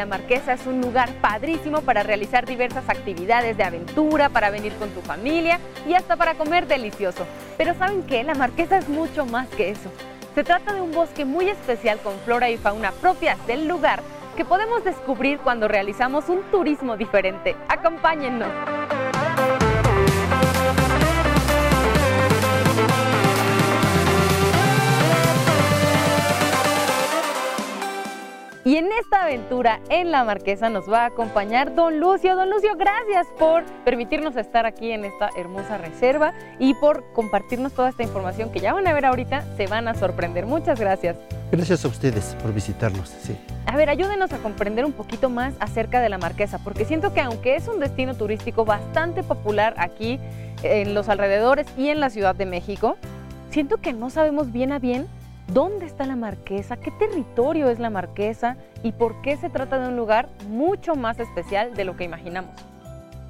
la Marquesa es un lugar padrísimo para realizar diversas actividades de aventura, para venir con tu familia y hasta para comer delicioso. Pero ¿saben qué? La Marquesa es mucho más que eso. Se trata de un bosque muy especial con flora y fauna propias del lugar que podemos descubrir cuando realizamos un turismo diferente. Acompáñennos. Y en esta aventura en La Marquesa nos va a acompañar Don Lucio. Don Lucio, gracias por permitirnos estar aquí en esta hermosa reserva y por compartirnos toda esta información que ya van a ver ahorita, se van a sorprender. Muchas gracias. Gracias a ustedes por visitarnos. Sí. A ver, ayúdenos a comprender un poquito más acerca de La Marquesa, porque siento que aunque es un destino turístico bastante popular aquí en los alrededores y en la Ciudad de México, siento que no sabemos bien a bien ¿Dónde está la Marquesa? ¿Qué territorio es la Marquesa? ¿Y por qué se trata de un lugar mucho más especial de lo que imaginamos?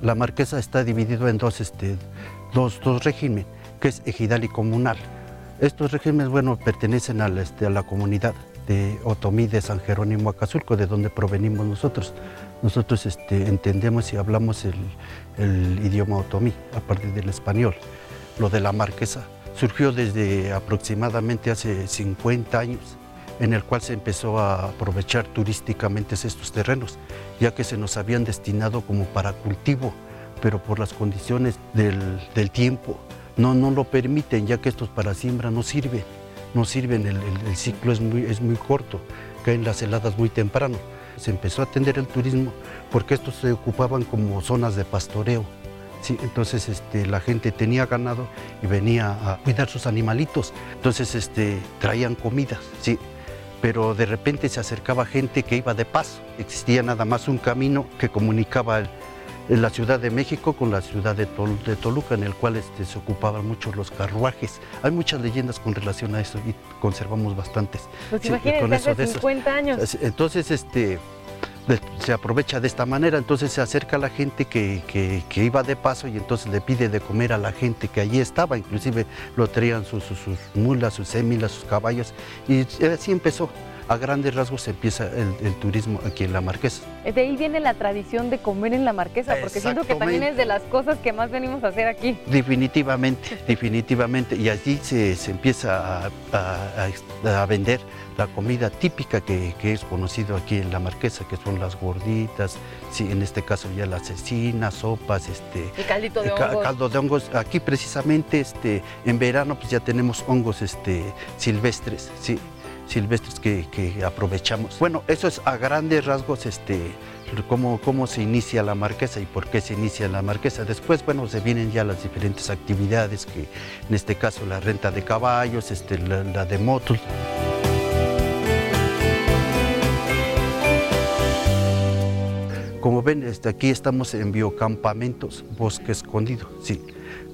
La Marquesa está dividido en dos, este, dos, regímenes, que es ejidal y comunal. Estos regímenes, bueno, pertenecen a la, este, la comunidad de Otomí de San Jerónimo Acazulco, de donde provenimos nosotros. Nosotros este, entendemos y hablamos el, el idioma otomí, aparte del español. Lo de la marquesa surgió desde aproximadamente hace 50 años, en el cual se empezó a aprovechar turísticamente estos terrenos, ya que se nos habían destinado como para cultivo, pero por las condiciones del, tiempo no, no lo permiten, ya que estos para siembra no sirven, no sirven, el, ciclo es muy, es muy corto, caen las heladas muy temprano. Se empezó a atender el turismo porque estos se ocupaban como zonas de pastoreo, Sí, entonces este, la gente tenía ganado y venía a cuidar sus animalitos. Entonces este, traían comidas, sí. Pero de repente se acercaba gente que iba de paso. Existía nada más un camino que comunicaba la Ciudad de México con la ciudad de, Toluca, en el cual este, se ocupaban mucho los carruajes. Hay muchas leyendas con relación a eso y conservamos bastantes. Pues imagínense, hace 50 años. Entonces, este, se aprovecha de esta manera, entonces se acerca a la gente que, iba de paso y entonces le pide de comer a la gente que allí estaba, inclusive lo traían sus, mulas, sus sémilas, sus caballos, y así empezó a grandes rasgos empieza el, turismo aquí en La Marquesa. De ahí viene la tradición de comer en La Marquesa, porque siento que también es de las cosas que más venimos a hacer aquí. Definitivamente, definitivamente. Y allí se, empieza a, vender la comida típica que, es conocido aquí en La Marquesa, que son las gorditas, sí, en este caso ya las cecinas, sopas, este, el caldito de hongos. caldo de hongos. Aquí precisamente este, en verano pues ya tenemos hongos este, silvestres, sí silvestres que, aprovechamos. Bueno, eso es a grandes rasgos este, cómo, cómo se inicia la marquesa y por qué se inicia la marquesa. Después, bueno, se vienen ya las diferentes actividades, que en este caso la renta de caballos, este, la, de motos. Como ven, este, aquí estamos en biocampamentos, bosque escondido, sí.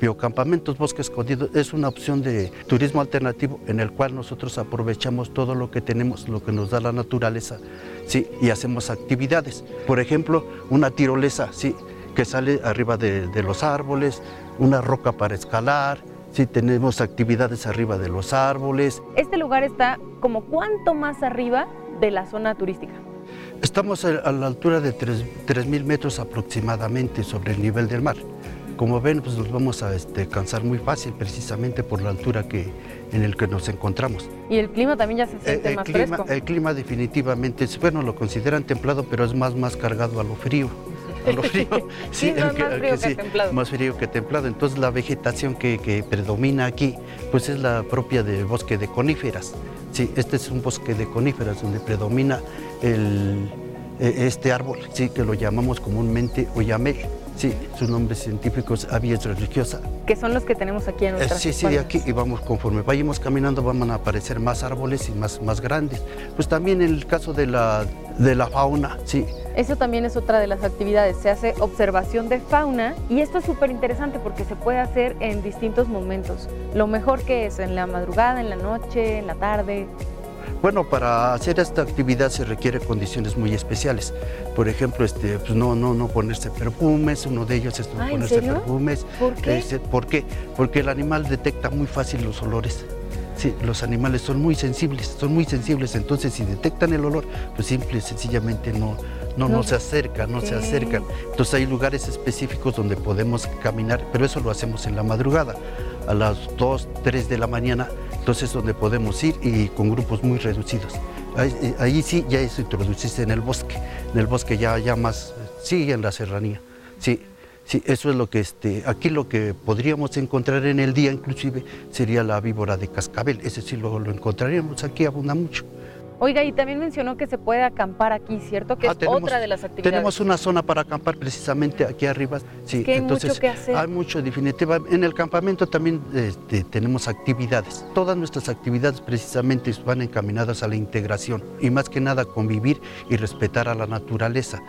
Biocampamentos Bosque Escondido es una opción de turismo alternativo en el cual nosotros aprovechamos todo lo que tenemos, lo que nos da la naturaleza, ¿sí? y hacemos actividades. Por ejemplo, una tirolesa ¿sí? que sale arriba de, los árboles, una roca para escalar, Sí, tenemos actividades arriba de los árboles. Este lugar está como cuánto más arriba de la zona turística. Estamos a la altura de 3.000 metros aproximadamente sobre el nivel del mar. Como ven, pues nos vamos a este, cansar muy fácil precisamente por la altura que, en el que nos encontramos. ¿Y el clima también ya se siente el, más clima, fresco? El clima definitivamente, bueno, lo consideran templado, pero es más, más cargado a lo frío. A lo frío. sí, más frío que, templado. Más frío que templado. Entonces la vegetación que, predomina aquí, pues es la propia del bosque de coníferas. Sí, este es un bosque de coníferas donde predomina el, e, este árbol, sí, que lo llamamos comúnmente oyamel. Sí, su nombre científico es Abies religiosa. Que son los que tenemos aquí en eh, nuestra Sí, sí, de aquí y vamos conforme vayamos caminando van a aparecer más árboles y más, más grandes. Pues también en el caso de la, de la fauna, sí. Eso también es otra de las actividades, se hace observación de fauna y esto es súper interesante porque se puede hacer en distintos momentos. Lo mejor que es en la madrugada, en la noche, en la tarde. Bueno, para hacer esta actividad se requiere condiciones muy especiales. Por ejemplo, este, pues no, no, no ponerse perfumes, uno de ellos es no ah, ponerse perfumes. ¿Por qué? Este, ¿Por qué? Porque el animal detecta muy fácil los olores. Sí, los animales son muy sensibles, son muy sensibles, entonces si detectan el olor, pues simple y sencillamente no, no, no, se acercan, no se acercan. Entonces hay lugares específicos donde podemos caminar, pero eso lo hacemos en la madrugada, a las 2, 3 de la mañana, entonces donde podemos ir y con grupos muy reducidos. Ahí, ahí sí ya es introducirse en el bosque, en el bosque ya, ya más, sí, en la serranía, sí. Sí, eso es lo que este, aquí lo que podríamos encontrar en el día inclusive sería la víbora de cascabel, ese sí lo, lo encontraríamos, aquí abunda mucho. Oiga, y también mencionó que se puede acampar aquí, ¿cierto? Que Ah, es tenemos- otra de las actividades. Tenemos una zona para acampar precisamente aquí arriba. Sí, que hay entonces mucho que hacer. hay mucho definitiva. En el campamento también este, tenemos actividades. Todas nuestras actividades precisamente van encaminadas a la integración y más que nada convivir y respetar a la naturaleza.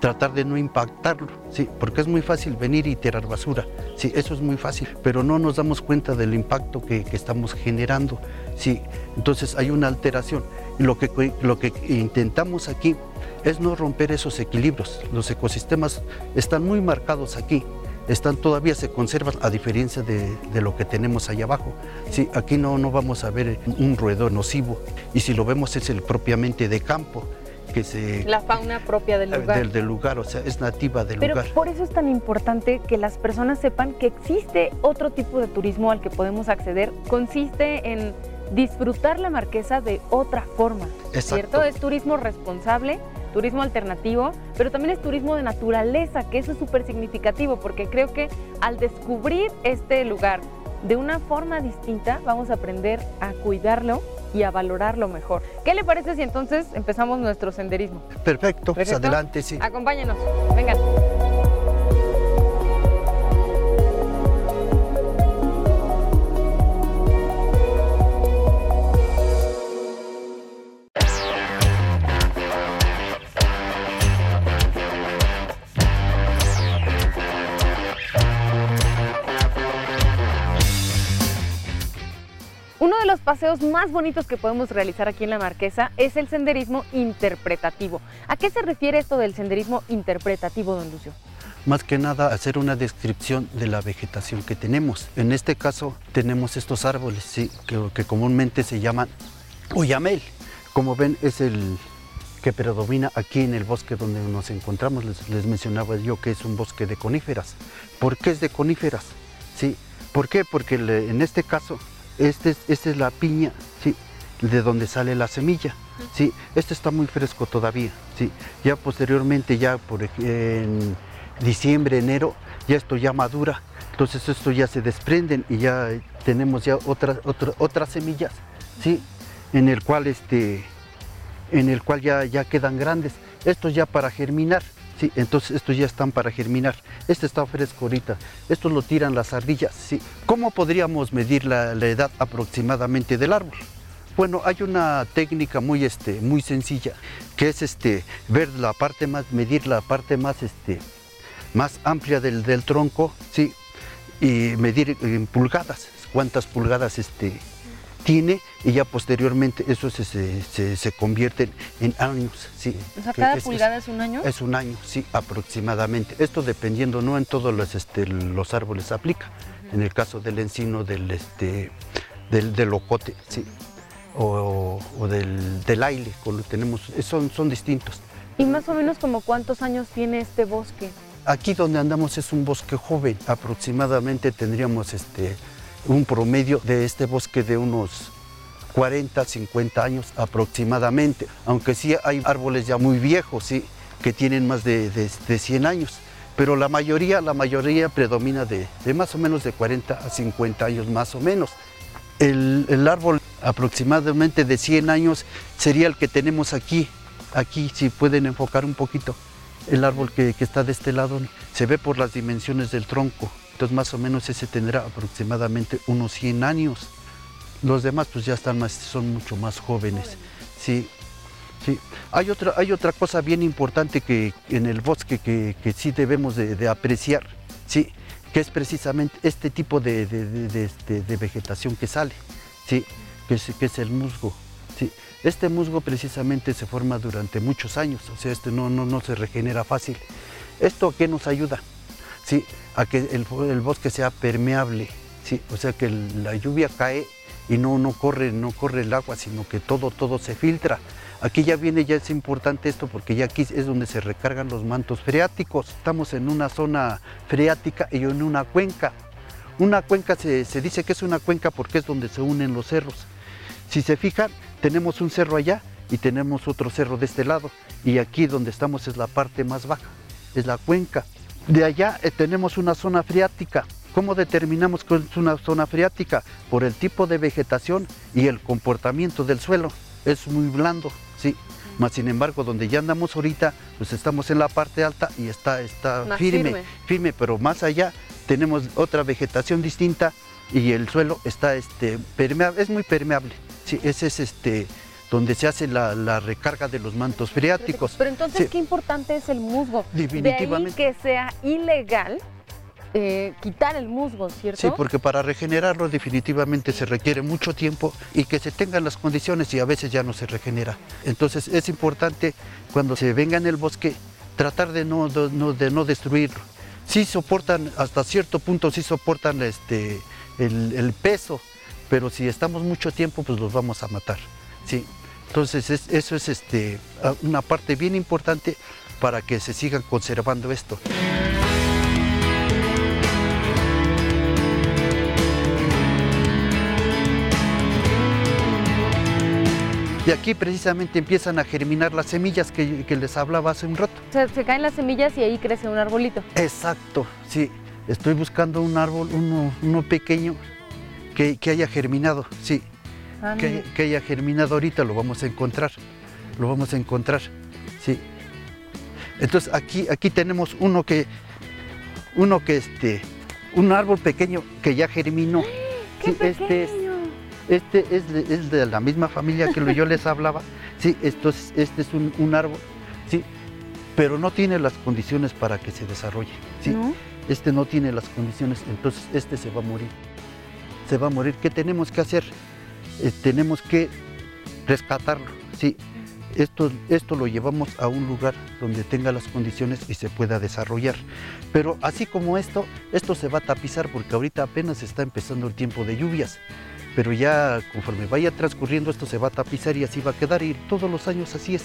Tratar de no impactarlo, sí, porque es muy fácil venir y tirar basura, sí, eso es muy fácil, pero no nos damos cuenta del impacto que, que estamos generando, sí, entonces hay una alteración. Lo que, lo que intentamos aquí es no romper esos equilibrios. Los ecosistemas están muy marcados aquí, están todavía se conservan a diferencia de, de lo que tenemos allá abajo. Sí, aquí no, no vamos a ver un roedor nocivo y si lo vemos es el propiamente de campo que se La fauna propia del lugar. del, del lugar, o sea, es nativa del Pero lugar. por eso es tan importante que las personas sepan que existe otro tipo de turismo al que podemos acceder. Consiste en disfrutar la marquesa de otra forma, Exacto. ¿cierto? Es turismo responsable, turismo alternativo, pero también es turismo de naturaleza, que eso es súper significativo, porque creo que al descubrir este lugar de una forma distinta, vamos a aprender a cuidarlo y a valorarlo mejor. ¿Qué le parece si entonces empezamos nuestro senderismo? Perfecto, ¿Perfecto? adelante, sí. Acompáñenos, vengan. Paseos más bonitos que podemos realizar aquí en la Marquesa es el senderismo interpretativo. ¿A qué se refiere esto del senderismo interpretativo, don Lucio? Más que nada hacer una descripción de la vegetación que tenemos. En este caso tenemos estos árboles, sí, que, que comúnmente se llaman oyamel. Como ven es el que predomina aquí en el bosque donde nos encontramos. Les, les mencionaba yo que es un bosque de coníferas. ¿Por qué es de coníferas? Sí. ¿Por qué? Porque le- en este caso este es, esta es la piña, sí, de donde sale la semilla. Sí, este está muy fresco todavía. Sí, ya posteriormente, ya por en diciembre, enero, ya esto ya madura. Entonces esto ya se desprenden y ya tenemos ya otras otras otras semillas, sí, en el cual este, en el cual ya ya quedan grandes. Estos ya para germinar. Sí, entonces estos ya están para germinar. Este está fresco ahorita. Estos lo tiran las ardillas. Sí. ¿Cómo podríamos medir la, edad aproximadamente del árbol? Bueno, hay una técnica muy, este, muy sencilla, que es este, ver la parte más, medir la parte más, este, más amplia del, del tronco, sí, y medir en pulgadas, cuántas pulgadas este, tiene, y ya posteriormente eso se, se, se- se convierte en años, sí. O sea, cada es- pulgada es un año. es un año, sí, aproximadamente. Esto dependiendo, no en todos los, este, los árboles aplica. En el caso del encino, del, este, del, del ocote, sí, o, o del, del lo que tenemos, son, son distintos. ¿Y más o menos como cuántos años tiene este bosque? Aquí donde andamos es un bosque joven, aproximadamente tendríamos este, un promedio de este bosque de unos 40, 50 años aproximadamente, aunque sí hay árboles ya muy viejos, sí, que tienen más de, de- de 100 años, pero la mayoría, la mayoría predomina de, de más o menos de 40 a 50 años más o menos. El, el árbol aproximadamente de 100 años sería el que tenemos aquí, aquí si pueden enfocar un poquito el árbol que, que está de este lado se ve por las dimensiones del tronco. Entonces más o menos ese tendrá aproximadamente unos 100 años. Los demás pues ya están más, son mucho más jóvenes. Sí, sí. Hay otra, hay otra cosa bien importante que en el bosque que, que sí debemos de, apreciar, sí, que es precisamente este tipo de, de- de- este, vegetación que sale, sí, que es, que el musgo. Sí. Este musgo precisamente se forma durante muchos años, o sea, este no, no, no se regenera fácil. ¿Esto a qué nos ayuda? Sí, a que el, bosque sea permeable, sí, o sea que la lluvia cae y no, no, corre, no corre el agua, sino que todo, todo se filtra. Aquí ya viene, ya es importante esto porque ya aquí es donde se recargan los mantos freáticos. Estamos en una zona freática y en una cuenca. Una cuenca se, se dice que es una cuenca porque es donde se unen los cerros. Si se fijan, tenemos un cerro allá y tenemos otro cerro de este lado. Y aquí donde estamos es la parte más baja, es la cuenca. De allá eh, tenemos una zona freática. ¿Cómo determinamos que es una zona freática? Por el tipo de vegetación y el comportamiento del suelo. Es muy blando, sí. Más sin embargo, donde ya andamos ahorita, pues estamos en la parte alta y está, está firme, firme. firme, pero más allá tenemos otra vegetación distinta y el suelo está este, permeable, es muy permeable. Sí, ese es este, donde se hace la, la recarga de los mantos freáticos. Pero entonces, Sí. qué importante es el musgo. Definitivamente. De ahí que sea ilegal eh, quitar el musgo, ¿cierto? Sí, porque para regenerarlo definitivamente se requiere mucho tiempo y que se tengan las condiciones y a veces ya no se regenera. Entonces es importante cuando se venga en el bosque tratar de no, de no, de no destruirlo. Sí soportan, hasta cierto punto sí soportan este, el, peso, pero si estamos mucho tiempo pues los vamos a matar. Sí. Entonces es- eso es este, una parte bien importante para que se sigan conservando esto. Y aquí precisamente empiezan a germinar las semillas que, que les hablaba hace un rato. Se, se caen las semillas y ahí crece un arbolito. Exacto, sí. Estoy buscando un árbol, uno, uno pequeño, que, que haya germinado, sí. Ah, Que, haya germinado ahorita, lo vamos a encontrar. Lo vamos a encontrar, sí. Entonces aquí, aquí tenemos uno que, uno que este, un árbol pequeño que ya germinó. ¡Qué Sí, este es, pequeño! Este es de, es de la misma familia que lo- yo les hablaba. Sí, esto es- este es un, un árbol, sí, pero no tiene las condiciones para que se desarrolle. Sí, ¿No? este no tiene las condiciones, entonces este se va a morir. Se va a morir. ¿Qué tenemos que hacer? Eh, tenemos que rescatarlo. Sí, esto, esto lo llevamos a un lugar donde tenga las condiciones y se pueda desarrollar. Pero así como esto, esto se va a tapizar porque ahorita apenas está empezando el tiempo de lluvias. Pero ya conforme vaya transcurriendo esto se va a tapizar y así va a quedar y todos los años así es.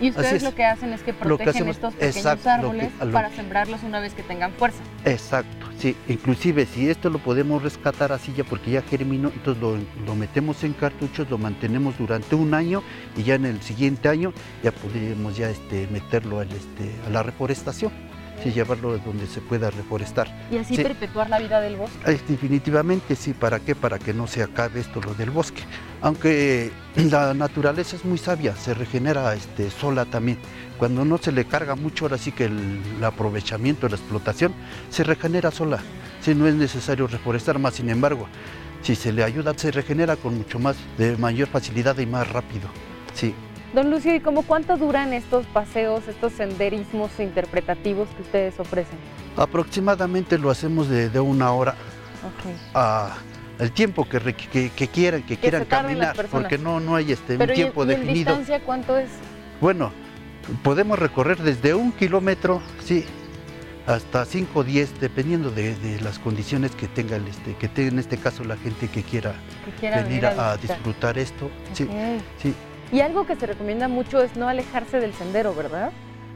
Y ustedes es. lo que hacen es que protegen hacemos- estos pequeños exacto, lo que- árboles para que- sembrarlos una vez que tengan fuerza. Exacto, sí. Inclusive si esto lo podemos rescatar así ya porque ya germinó, entonces lo, lo metemos en cartuchos, lo mantenemos durante un año y ya en el siguiente año ya podríamos ya este, meterlo al, este, a la reforestación, sí, llevarlo donde se pueda reforestar. Y así Sí. perpetuar la vida del bosque. Eh, definitivamente sí, ¿para qué? Para que no se acabe esto lo del bosque. Aunque la naturaleza es muy sabia, se regenera este, sola también. Cuando no se le carga mucho, ahora sí que el, el aprovechamiento, la explotación, se regenera sola. Si no es necesario reforestar más, sin embargo, si se le ayuda, se regenera con mucho más, de mayor facilidad y más rápido. Sí. Don Lucio, ¿y cómo cuánto duran estos paseos, estos senderismos interpretativos que ustedes ofrecen? Aproximadamente lo hacemos de, de una hora Ok. a el tiempo que, que- que quieran, que, quieran caminar, porque no, no hay este, un Pero ¿y, tiempo y en definido. distancia cuánto es? Bueno, podemos recorrer desde un kilómetro, sí, hasta 5 o 10, dependiendo de, de las condiciones que tenga el, este, que tenga en este caso la gente que quiera Que quiera venir venir a, disfrutar esto. Sí, sí. Y algo que se recomienda mucho es no alejarse del sendero, ¿verdad?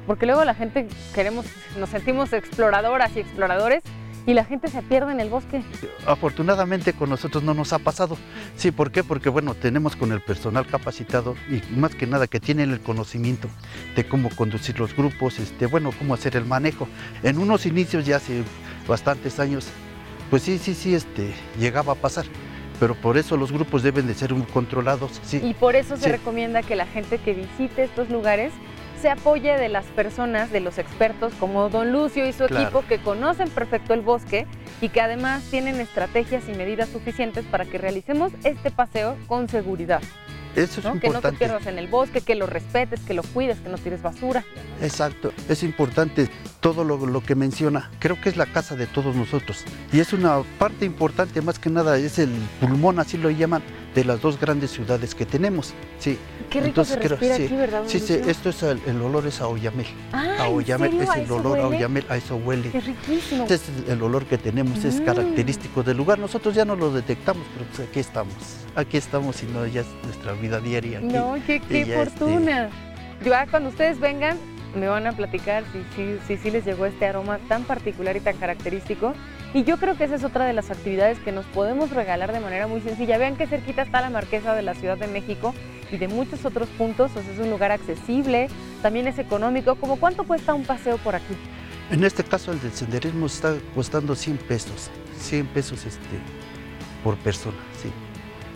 Porque luego la gente queremos, nos sentimos exploradoras y exploradores y la gente se pierde en el bosque. Afortunadamente con nosotros no nos ha pasado. Sí, ¿por qué? Porque bueno, tenemos con el personal capacitado y más que nada que tienen el conocimiento de cómo conducir los grupos, este, bueno, cómo hacer el manejo. En unos inicios ya hace bastantes años, pues sí, sí, sí, este, llegaba a pasar. Pero por eso los grupos deben de ser controlados, sí. Y por eso se Sí. recomienda que la gente que visite estos lugares se apoye de las personas, de los expertos como Don Lucio y su Claro. equipo que conocen perfecto el bosque y que además tienen estrategias y medidas suficientes para que realicemos este paseo con seguridad. Eso es ¿no? Que no te importante. pierdas en el bosque, que lo respetes, que lo cuides, que no tires basura. Exacto, es importante todo lo, lo que menciona. Creo que es la casa de todos nosotros. Y es una parte importante, más que nada, es el pulmón, así lo llaman, de las dos grandes ciudades que tenemos. Sí. Qué rico se respira sí, aquí, ¿verdad, Sí, sí, esto es el, el olor es a oyamel. Ah, a ¿en oyamel es ¿A el olor a huele? oyamel, a eso huele. Qué riquísimo. Este es el olor que tenemos, es Mm. característico del lugar. Nosotros ya no lo detectamos, pero pues aquí estamos. Aquí estamos y no, ya es nuestra vida diaria. Aquí. No, qué, qué Y ya, este, fortuna. Ya cuando ustedes vengan, me van a platicar si sí si, si les llegó este aroma tan particular y tan característico. Y yo creo que esa es otra de las actividades que nos podemos regalar de manera muy sencilla. Vean qué cerquita está la Marquesa de la Ciudad de México y de muchos otros puntos. O sea, es un lugar accesible, también es económico. ¿Cómo cuánto cuesta un paseo por aquí? En este caso, el del senderismo está costando 100 pesos. 100 pesos este, por persona, sí.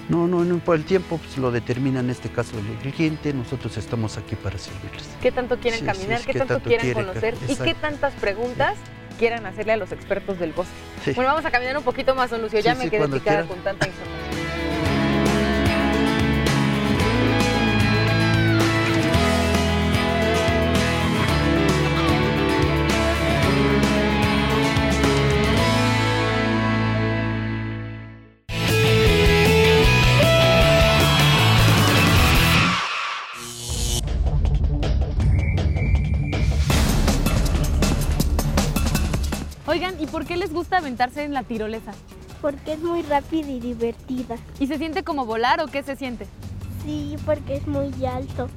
No, no, no, por el tiempo pues, lo determina en este caso el cliente. Nosotros estamos aquí para servirles. ¿Qué tanto quieren Sí, caminar? sí, ¿Qué qué tanto, tanto quieren quiere, conocer? ¿Y qué tantas preguntas quieran hacerle a los expertos del bosque? Sí. Bueno, vamos a caminar un poquito más, don Lucio. Ya me quedé picada quiera. con tanta información. Aventarse en la tirolesa? Porque es muy rápida y divertida. ¿Y se siente como volar o qué se siente? Sí, porque es muy alto.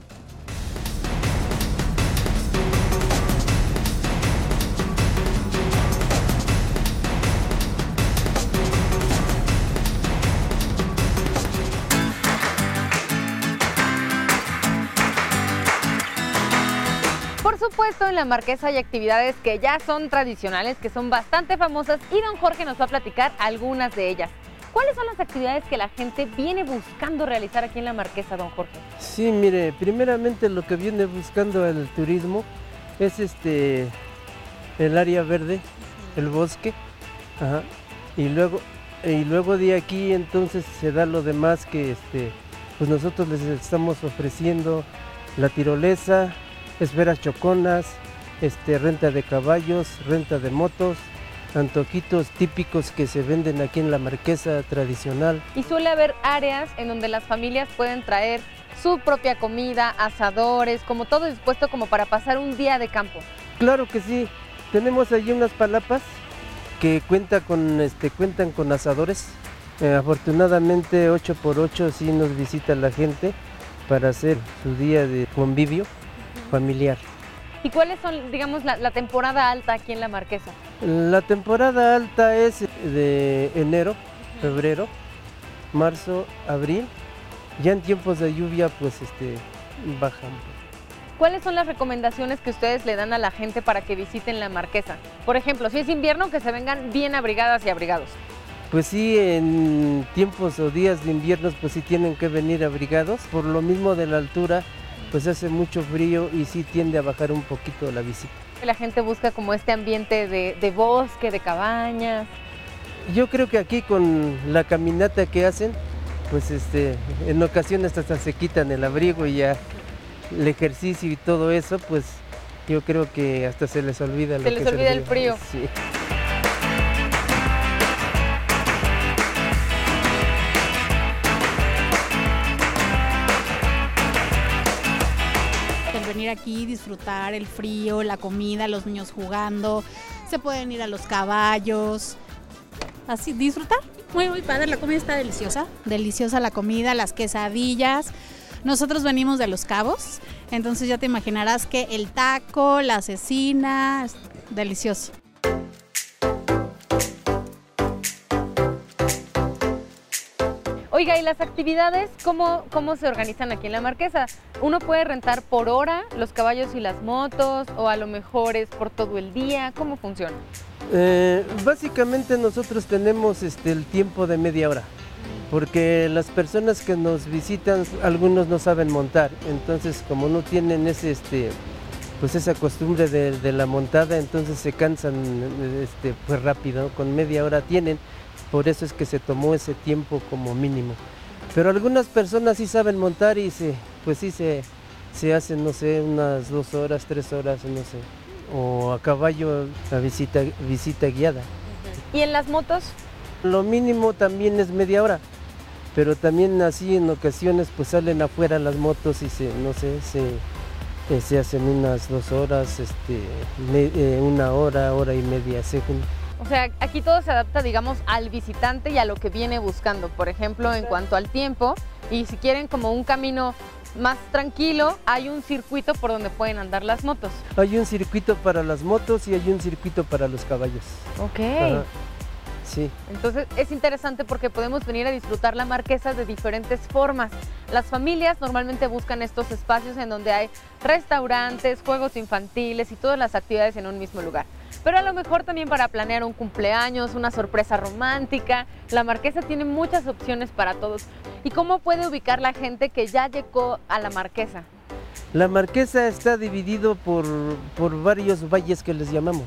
Supuesto, en la Marquesa hay actividades que ya son tradicionales, que son bastante famosas y don Jorge nos va a platicar algunas de ellas. ¿Cuáles son las actividades que la gente viene buscando realizar aquí en la Marquesa, don Jorge? Sí, mire, primeramente lo que viene buscando el turismo es este el área verde, el bosque, y luego y luego de aquí entonces se da lo demás que este pues nosotros les estamos ofreciendo la tirolesa, esferas choconas, este renta de caballos, renta de motos, antojitos típicos que se venden aquí en la Marquesa tradicional. Y suele haber áreas en donde las familias pueden traer su propia comida, asadores, como todo dispuesto como para pasar un día de campo. Claro que sí. Tenemos allí unas palapas que cuenta con, este, cuentan con asadores. Eh, afortunadamente 8x8 sí nos visita la gente para hacer su día de convivio familiar. ¿Y cuáles son, digamos, la, la temporada alta aquí en la Marquesa? La temporada alta es de enero, febrero, marzo, abril. Ya en tiempos de lluvia pues este, baja un poco. ¿Cuáles son las recomendaciones que ustedes le dan a la gente para que visiten la Marquesa? Por ejemplo, si es invierno, que se vengan bien abrigadas y abrigados. Pues sí, en tiempos o días de invierno pues sí tienen que venir abrigados. Por lo mismo de la altura pues hace mucho frío y sí tiende a bajar un poquito la visita. La gente busca como este ambiente de, de bosque, de cabañas. Yo creo que aquí con la caminata que hacen, pues este, en ocasiones hasta se quitan el abrigo y ya el ejercicio y todo eso, pues yo creo que hasta se les olvida lo Se que les es olvida el frío. Sí. Aquí, disfrutar el frío, la comida, los niños jugando, se pueden ir a los caballos, así disfrutar. Muy, muy padre, la comida está deliciosa, deliciosa la comida, las quesadillas. Nosotros venimos de Los Cabos, entonces ya te imaginarás que el taco, la cecina, es delicioso. Oiga, ¿y las actividades cómo, cómo se organizan aquí en la Marquesa? Uno puede rentar por hora los caballos y las motos o a lo mejor es por todo el día. ¿Cómo funciona? Eh, básicamente nosotros tenemos este, el tiempo de media hora, porque las personas que nos visitan, algunos no saben montar, entonces como no tienen ese, este, pues esa costumbre de, la montada, entonces se cansan este, pues rápido, con media hora tienen, por eso es que se tomó ese tiempo como mínimo. Pero algunas personas sí saben montar y se, pues sí se, se hacen, no sé, unas dos horas, tres horas, no sé o a caballo la visita, visita guiada. ¿Y en las motos? Lo mínimo también es media hora. pero también así en ocasiones pues salen afuera las motos y se, no sé, se, eh, se hacen unas dos horas, este, me- eh, una hora, hora y media, según. O sea, aquí todo se adapta, digamos, al visitante y a lo que viene buscando. Por ejemplo, en cuanto al tiempo, y si quieren como un camino más tranquilo, hay un circuito por donde pueden andar las motos. Hay un circuito para las motos y hay un circuito para los caballos. Ok. Ajá. Sí. Entonces es interesante porque podemos venir a disfrutar la marquesa de diferentes formas. Las familias normalmente buscan estos espacios en donde hay restaurantes, juegos infantiles y todas las actividades en un mismo lugar. Pero a lo mejor también para planear un cumpleaños, una sorpresa romántica, la marquesa tiene muchas opciones para todos. ¿Y cómo puede ubicar la gente que ya llegó a la marquesa? La Marquesa está dividido por, por varios valles que les llamamos.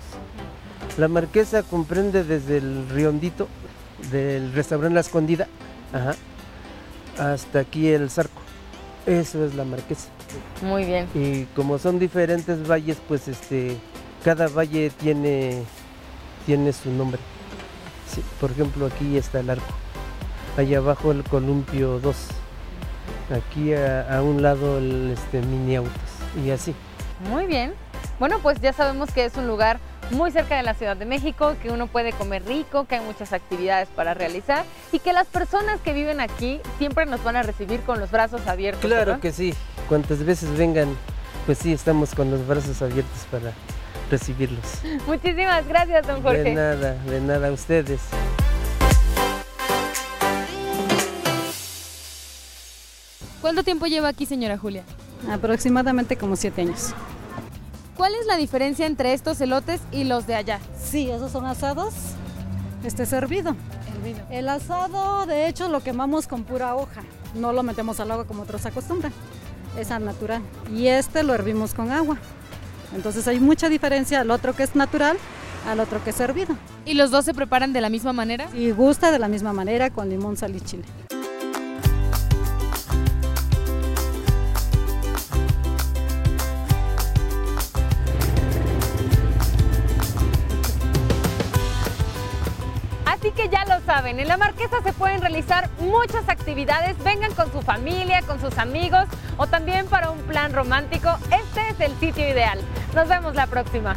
La Marquesa comprende desde el Riondito, del restaurante La Escondida, ajá, hasta aquí el Zarco. Eso es la Marquesa. Muy bien. Y como son diferentes valles, pues este, cada valle tiene, tiene su nombre. Sí, por ejemplo, aquí está el arco. Allá abajo el columpio 2. Aquí a, a un lado el este, mini autos. Y así. Muy bien. Bueno, pues ya sabemos que es un lugar muy cerca de la Ciudad de México, que uno puede comer rico, que hay muchas actividades para realizar y que las personas que viven aquí siempre nos van a recibir con los brazos abiertos. Claro que sí. Cuantas veces vengan, pues sí, estamos con los brazos abiertos para recibirlos. Muchísimas gracias, don De Jorge. nada, de nada a ustedes. ¿Cuánto tiempo lleva aquí, señora Julia? Aproximadamente como siete años. ¿Cuál es la diferencia entre estos elotes y los de allá? Sí, esos son asados, este servido. El asado, de hecho, lo quemamos con pura hoja. No lo metemos al agua como otros acostumbran. Es al natural. Y este lo hervimos con agua. Entonces hay mucha diferencia al otro que es natural, al otro que es hervido. ¿Y los dos se preparan de la misma manera? Y gusta de la misma manera con limón, sal y chile. Así que ya lo saben, en la Marquesa se pueden realizar muchas actividades, vengan con su familia, con sus amigos o también para un plan romántico. Este es el sitio ideal. Nos vemos la próxima.